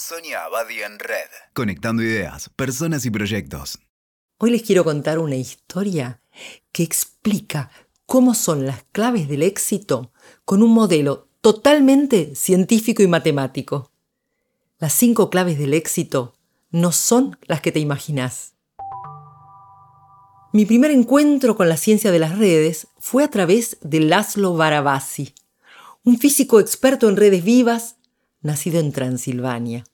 Sonia Abadi en Red. Conectando ideas, personas y proyectos. Hoy les quiero contar una historia que explica cómo son las claves del éxito con un modelo totalmente científico y matemático. Las cinco claves del éxito no son las que te imaginas. Mi primer encuentro con la ciencia de las redes fue a través de Laszlo Barabasi, un físico experto en redes vivas, nacido en Transilvania.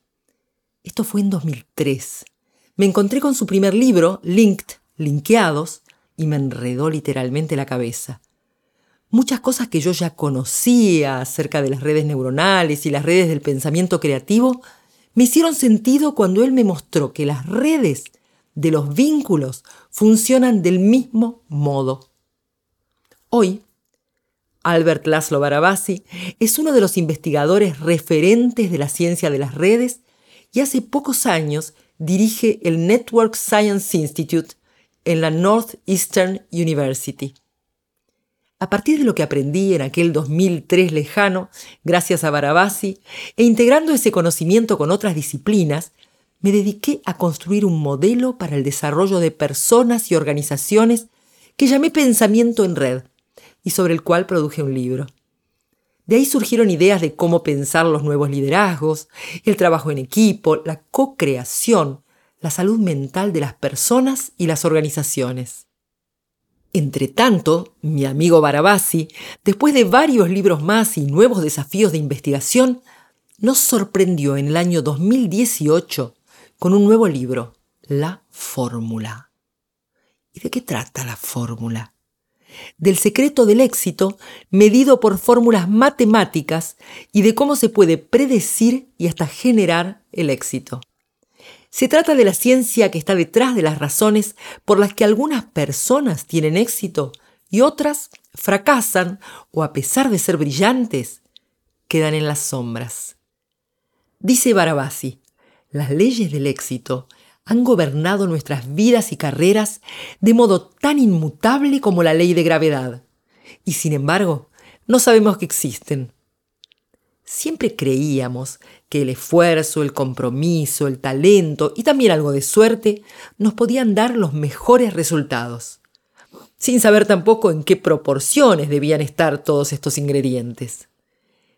Esto fue en 2003. Me encontré con su primer libro, Linked, Linkeados, y me enredó literalmente la cabeza. Muchas cosas que yo ya conocía acerca de las redes neuronales y las redes del pensamiento creativo me hicieron sentido cuando él me mostró que las redes de los vínculos funcionan del mismo modo. Hoy, Albert Laszlo Barabasi es uno de los investigadores referentes de la ciencia de las redes y hace pocos años dirige el Network Science Institute en la Northeastern University. A partir de lo que aprendí en aquel 2003 lejano, gracias a Barabasi, e integrando ese conocimiento con otras disciplinas, me dediqué a construir un modelo para el desarrollo de personas y organizaciones que llamé Pensamiento en Red y sobre el cual produje un libro. De ahí surgieron ideas de cómo pensar los nuevos liderazgos, el trabajo en equipo, la co-creación, la salud mental de las personas y las organizaciones. Entre tanto, mi amigo Barabasi, después de varios libros más y nuevos desafíos de investigación, nos sorprendió en el año 2018 con un nuevo libro, La Fórmula. ¿Y de qué trata la fórmula? Del secreto del éxito medido por fórmulas matemáticas y de cómo se puede predecir y hasta generar el éxito. Se trata de la ciencia que está detrás de las razones por las que algunas personas tienen éxito y otras fracasan o a pesar de ser brillantes, quedan en las sombras. Dice Barabasi, las leyes del éxito han gobernado nuestras vidas y carreras de modo tan inmutable como la ley de gravedad. Y sin embargo, no sabemos que existen. Siempre creíamos que el esfuerzo, el compromiso, el talento y también algo de suerte nos podían dar los mejores resultados, sin saber tampoco en qué proporciones debían estar todos estos ingredientes.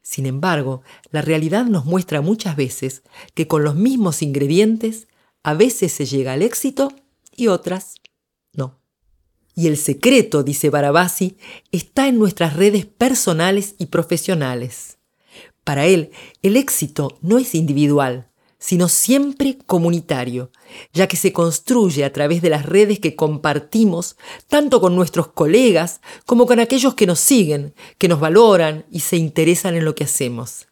Sin embargo, la realidad nos muestra muchas veces que con los mismos ingredientes a veces se llega al éxito y otras no. Y el secreto, dice Barabasi, está en nuestras redes personales y profesionales. Para él, el éxito no es individual, sino siempre comunitario, ya que se construye a través de las redes que compartimos tanto con nuestros colegas como con aquellos que nos siguen, que nos valoran y se interesan en lo que hacemos.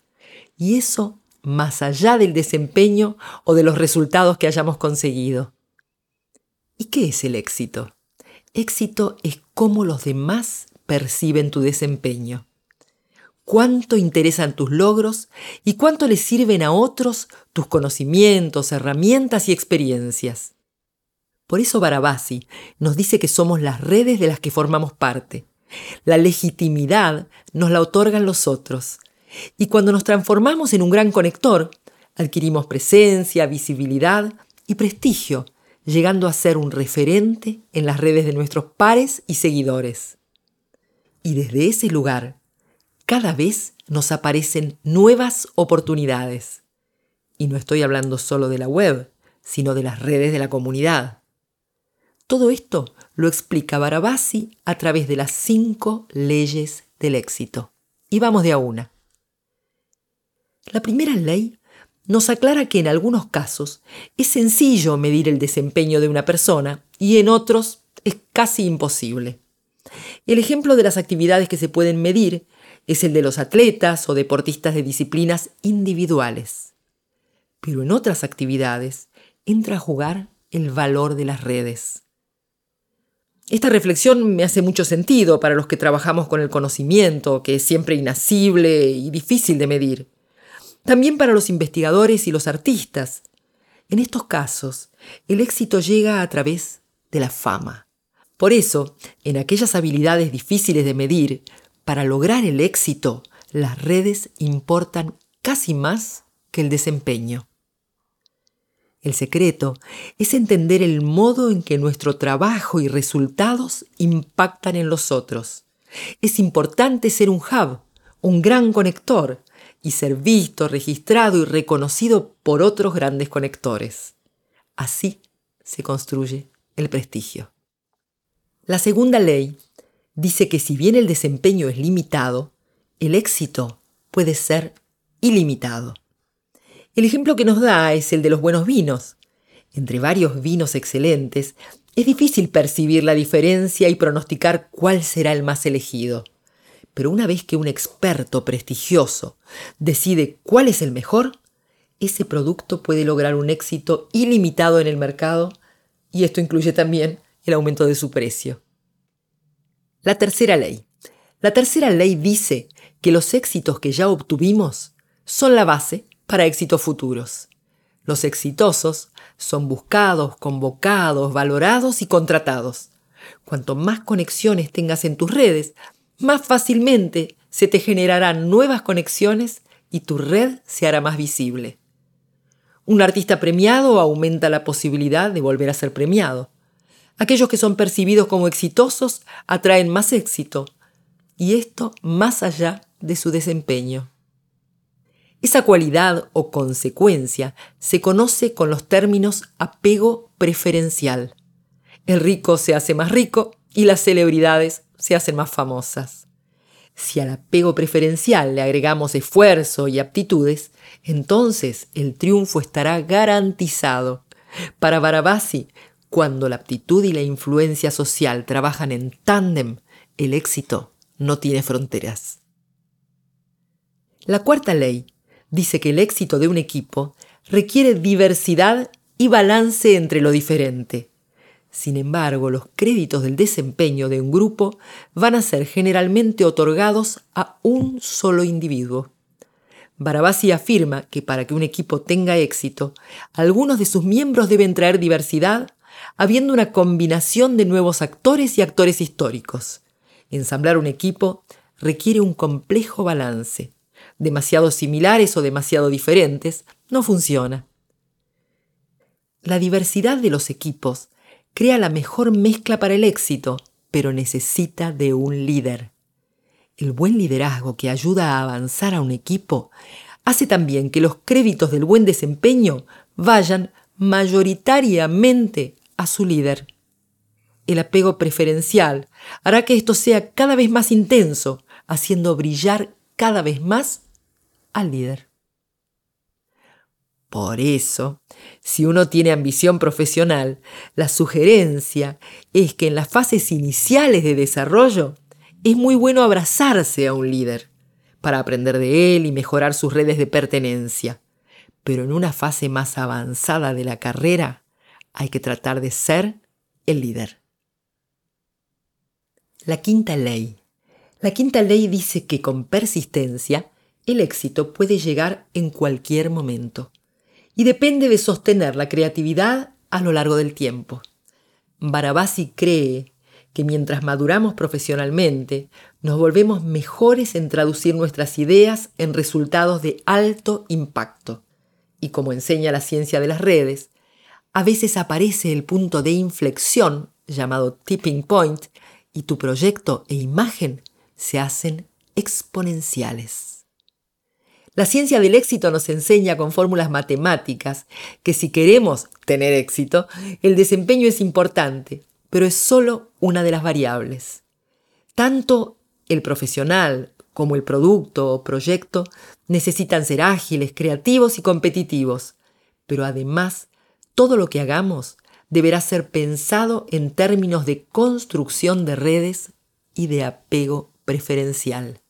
Y eso más allá del desempeño o de los resultados que hayamos conseguido. ¿Y qué es el éxito? Éxito es cómo los demás perciben tu desempeño. Cuánto interesan tus logros y cuánto les sirven a otros tus conocimientos, herramientas y experiencias. Por eso Barabasi nos dice que somos las redes de las que formamos parte. La legitimidad nos la otorgan los otros y cuando nos transformamos en un gran conector, adquirimos presencia, visibilidad y prestigio, llegando a ser un referente en las redes de nuestros pares y seguidores. Y desde ese lugar, cada vez nos aparecen nuevas oportunidades. Y no estoy hablando solo de la web, sino de las redes de la comunidad. Todo esto lo explica Barabasi a través de las cinco leyes del éxito. Y vamos de a una. La primera ley nos aclara que en algunos casos es sencillo medir el desempeño de una persona y en otros es casi imposible. El ejemplo de las actividades que se pueden medir es el de los atletas o deportistas de disciplinas individuales. Pero en otras actividades entra a jugar el valor de las redes. Esta reflexión me hace mucho sentido para los que trabajamos con el conocimiento, que es siempre inacible y difícil de medir. También para los investigadores y los artistas. En estos casos, el éxito llega a través de la fama. Por eso, en aquellas habilidades difíciles de medir, para lograr el éxito, las redes importan casi más que el desempeño. El secreto es entender el modo en que nuestro trabajo y resultados impactan en los otros. Es importante ser un hub, un gran conector, y ser visto, registrado y reconocido por otros grandes conectores. Así se construye el prestigio. La segunda ley dice que si bien el desempeño es limitado, el éxito puede ser ilimitado. El ejemplo que nos da es el de los buenos vinos. Entre varios vinos excelentes, es difícil percibir la diferencia y pronosticar cuál será el más elegido. Pero una vez que un experto prestigioso decide cuál es el mejor, ese producto puede lograr un éxito ilimitado en el mercado y esto incluye también el aumento de su precio. La tercera ley. La tercera ley dice que los éxitos que ya obtuvimos son la base para éxitos futuros. Los exitosos son buscados, convocados, valorados y contratados. Cuanto más conexiones tengas en tus redes, más fácilmente se te generarán nuevas conexiones y tu red se hará más visible. Un artista premiado aumenta la posibilidad de volver a ser premiado. Aquellos que son percibidos como exitosos atraen más éxito, y esto más allá de su desempeño. Esa cualidad o consecuencia se conoce con los términos apego preferencial. El rico se hace más rico y las celebridades se hacen más famosas. Si al apego preferencial le agregamos esfuerzo y aptitudes, entonces el triunfo estará garantizado. Para Barabasi, cuando la aptitud y la influencia social trabajan en tándem, el éxito no tiene fronteras. La cuarta ley dice que el éxito de un equipo requiere diversidad y balance entre lo diferente. Sin embargo, los créditos del desempeño de un grupo van a ser generalmente otorgados a un solo individuo. Barabasi afirma que para que un equipo tenga éxito, algunos de sus miembros deben traer diversidad, habiendo una combinación de nuevos actores y actores históricos. Ensamblar un equipo requiere un complejo balance, demasiado similares o demasiado diferentes, no funciona. La diversidad de los equipos crea la mejor mezcla para el éxito, pero necesita de un líder. El buen liderazgo que ayuda a avanzar a un equipo hace también que los créditos del buen desempeño vayan mayoritariamente a su líder. El apego preferencial hará que esto sea cada vez más intenso, haciendo brillar cada vez más al líder. Por eso, si uno tiene ambición profesional, la sugerencia es que en las fases iniciales de desarrollo es muy bueno abrazarse a un líder para aprender de él y mejorar sus redes de pertenencia. Pero en una fase más avanzada de la carrera hay que tratar de ser el líder. La quinta ley. La quinta ley dice que con persistencia el éxito puede llegar en cualquier momento y depende de sostener la creatividad a lo largo del tiempo. Barabasi cree que mientras maduramos profesionalmente, nos volvemos mejores en traducir nuestras ideas en resultados de alto impacto. Y como enseña la ciencia de las redes, a veces aparece el punto de inflexión, llamado tipping point, y tu proyecto e imagen se hacen exponenciales. La ciencia del éxito nos enseña con fórmulas matemáticas que si queremos tener éxito, el desempeño es importante, pero es solo una de las variables. Tanto el profesional como el producto o proyecto necesitan ser ágiles, creativos y competitivos, pero además todo lo que hagamos deberá ser pensado en términos de construcción de redes y de apego preferencial.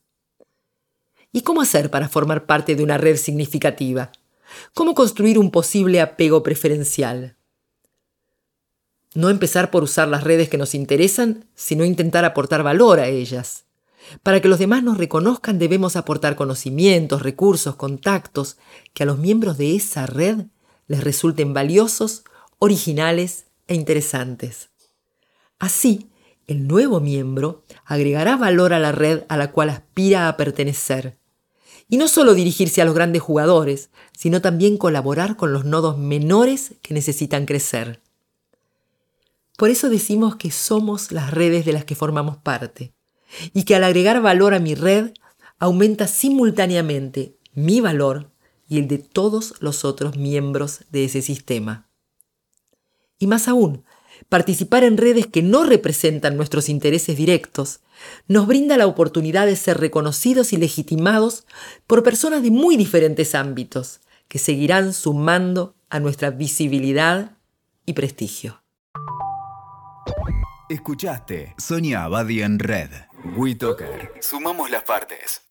¿Y cómo hacer para formar parte de una red significativa? ¿Cómo construir un posible apego preferencial? No empezar por usar las redes que nos interesan, sino intentar aportar valor a ellas. Para que los demás nos reconozcan debemos aportar conocimientos, recursos, contactos que a los miembros de esa red les resulten valiosos, originales e interesantes. Así, el nuevo miembro agregará valor a la red a la cual aspira a pertenecer Y no solo dirigirse a los grandes jugadores, sino también colaborar con los nodos menores que necesitan crecer. Por eso decimos que somos las redes de las que formamos parte y que al agregar valor a mi red aumenta simultáneamente mi valor y el de todos los otros miembros de ese sistema. Y más aún, participar en redes que no representan nuestros intereses directos nos brinda la oportunidad de ser reconocidos y legitimados por personas de muy diferentes ámbitos que seguirán sumando a nuestra visibilidad y prestigio. Escuchaste Sonia Abadi en Red. WeToker. Sumamos las partes.